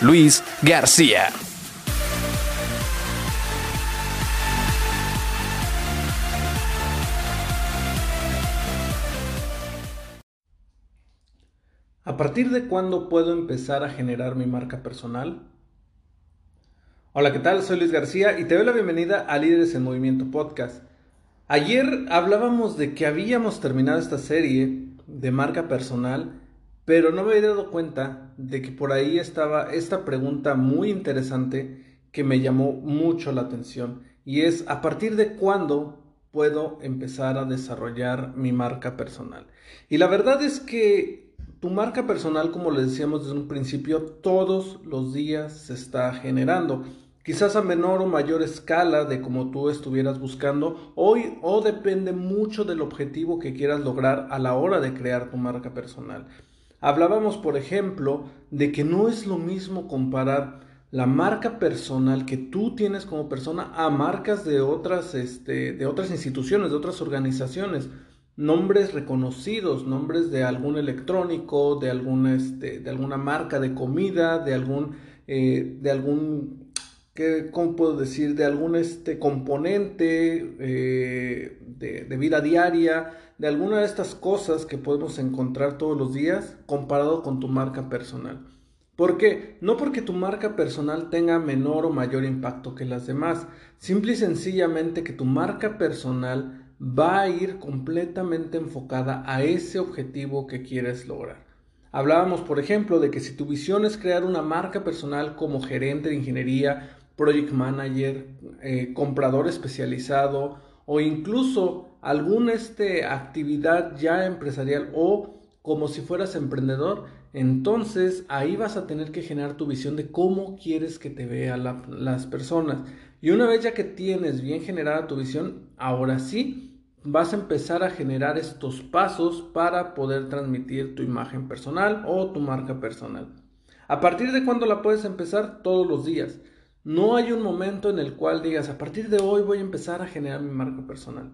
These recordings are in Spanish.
Luis García. ¿A partir de cuándo puedo empezar a generar mi marca personal? Hola, ¿qué tal? Soy Luis García y te doy la bienvenida a Líderes en Movimiento Podcast. Ayer hablábamos de que habíamos terminado esta serie de marca personal, pero no me había dado cuenta de que por ahí estaba esta pregunta muy interesante que me llamó mucho la atención y es ¿a partir de cuándo puedo empezar a desarrollar mi marca personal? Y la verdad es que tu marca personal, como les decíamos desde un principio, todos los días se está generando quizás a menor o mayor escala de como tú estuvieras buscando hoy o depende mucho del objetivo que quieras lograr a la hora de crear tu marca personal. Hablábamos, por ejemplo, de que no es lo mismo comparar la marca personal que tú tienes como persona a marcas de otras, este, de otras instituciones, de otras organizaciones, nombres reconocidos, nombres de algún electrónico, de alguna, este, de alguna marca de comida, de algún, eh, de algún ¿qué, ¿cómo puedo decir? De algún este, componente eh, de, vida diaria, de alguna de estas cosas que podemos encontrar todos los días comparado con tu marca personal. ¿Por qué? No porque tu marca personal tenga menor o mayor impacto que las demás, simple y sencillamente que tu marca personal va a ir completamente enfocada a ese objetivo que quieres lograr. Hablábamos, por ejemplo, de que si tu visión es crear una marca personal como gerente de ingeniería project manager, eh, comprador especializado o incluso alguna este, actividad ya empresarial o como si fueras emprendedor, entonces ahí vas a tener que generar tu visión de cómo quieres que te vean las personas. Y una vez ya que tienes bien generada tu visión, ahora sí vas a empezar a generar estos pasos para poder transmitir tu imagen personal o tu marca personal. ¿A partir de cuándo la puedes empezar? Todos los días. No hay un momento en el cual digas, a partir de hoy voy a empezar a generar mi marca personal.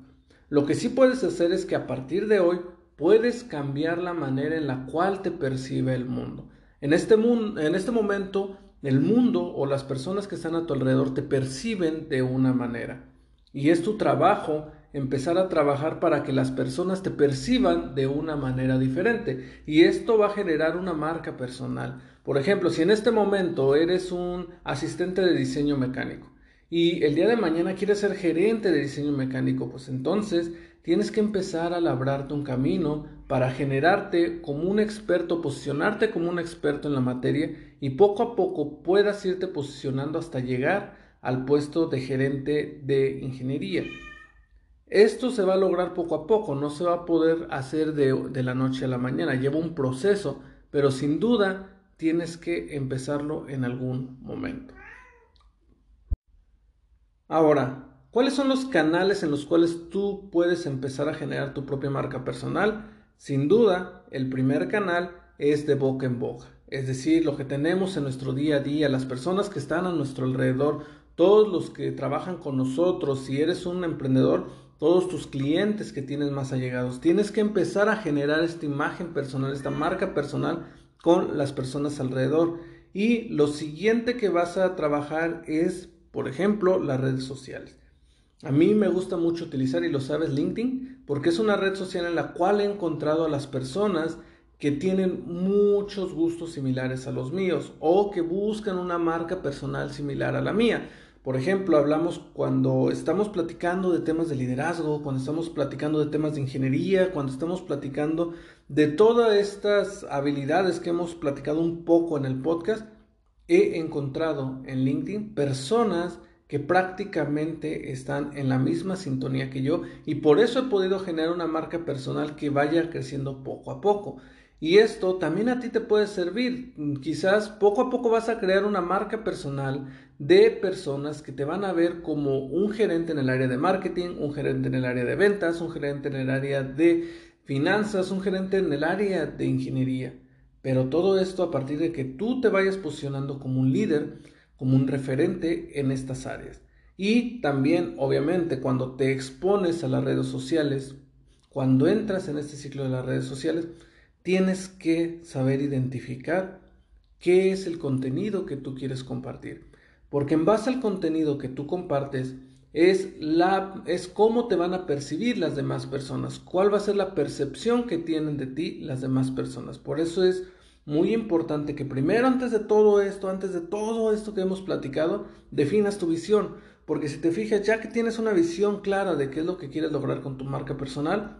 Lo que sí puedes hacer es que a partir de hoy puedes cambiar la manera en la cual te percibe el mundo. En este, mundo, en este momento, el mundo o las personas que están a tu alrededor te perciben de una manera. Y es tu trabajo empezar a trabajar para que las personas te perciban de una manera diferente. Y esto va a generar una marca personal. Por ejemplo, si en este momento eres un asistente de diseño mecánico y el día de mañana quieres ser gerente de diseño mecánico, pues entonces tienes que empezar a labrarte un camino para generarte como un experto, posicionarte como un experto en la materia y poco a poco puedas irte posicionando hasta llegar al puesto de gerente de ingeniería. Esto se va a lograr poco a poco, no se va a poder hacer de, de la noche a la mañana, lleva un proceso, pero sin duda tienes que empezarlo en algún momento. Ahora, ¿cuáles son los canales en los cuales tú puedes empezar a generar tu propia marca personal? Sin duda, el primer canal es de boca en boca. Es decir, lo que tenemos en nuestro día a día, las personas que están a nuestro alrededor, todos los que trabajan con nosotros, si eres un emprendedor, todos tus clientes que tienes más allegados. Tienes que empezar a generar esta imagen personal, esta marca personal con las personas alrededor. Y lo siguiente que vas a trabajar es, por ejemplo, las redes sociales. A mí me gusta mucho utilizar, y lo sabes, LinkedIn, porque es una red social en la cual he encontrado a las personas que tienen muchos gustos similares a los míos o que buscan una marca personal similar a la mía. Por ejemplo, hablamos cuando estamos platicando de temas de liderazgo, cuando estamos platicando de temas de ingeniería, cuando estamos platicando de todas estas habilidades que hemos platicado un poco en el podcast, he encontrado en LinkedIn personas que prácticamente están en la misma sintonía que yo y por eso he podido generar una marca personal que vaya creciendo poco a poco. Y esto también a ti te puede servir. Quizás poco a poco vas a crear una marca personal de personas que te van a ver como un gerente en el área de marketing, un gerente en el área de ventas, un gerente en el área de finanzas, un gerente en el área de ingeniería. Pero todo esto a partir de que tú te vayas posicionando como un líder, como un referente en estas áreas. Y también, obviamente, cuando te expones a las redes sociales, cuando entras en este ciclo de las redes sociales, tienes que saber identificar qué es el contenido que tú quieres compartir. Porque en base al contenido que tú compartes, es, la, es cómo te van a percibir las demás personas, cuál va a ser la percepción que tienen de ti las demás personas. Por eso es muy importante que primero, antes de todo esto, antes de todo esto que hemos platicado, definas tu visión. Porque si te fijas, ya que tienes una visión clara de qué es lo que quieres lograr con tu marca personal,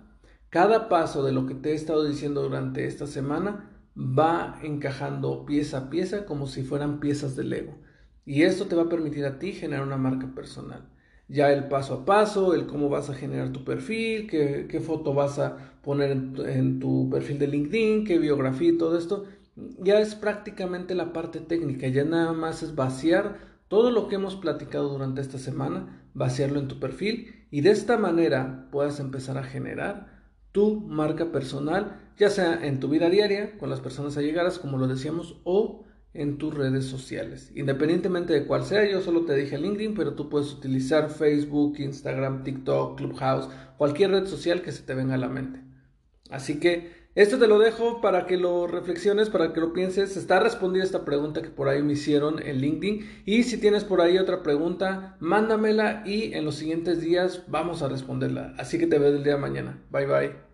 cada paso de lo que te he estado diciendo durante esta semana va encajando pieza a pieza como si fueran piezas de Lego. Y esto te va a permitir a ti generar una marca personal. Ya el paso a paso, el cómo vas a generar tu perfil, qué, foto vas a poner en tu, en tu perfil de LinkedIn, qué biografía y todo esto, ya es prácticamente la parte técnica. Ya nada más es vaciar todo lo que hemos platicado durante esta semana, vaciarlo en tu perfil y de esta manera puedas empezar a generar tu marca personal, ya sea en tu vida diaria, con las personas allegadas, como lo decíamos, o en tus redes sociales. Independientemente de cuál sea, yo solo te dije LinkedIn, pero tú puedes utilizar Facebook, Instagram, TikTok, Clubhouse, cualquier red social que se te venga a la mente. Así que esto te lo dejo para que lo reflexiones, para que lo pienses. Está respondida esta pregunta que por ahí me hicieron en LinkedIn. Y si tienes por ahí otra pregunta, mándamela y en los siguientes días vamos a responderla. Así que te veo el día de mañana. Bye bye.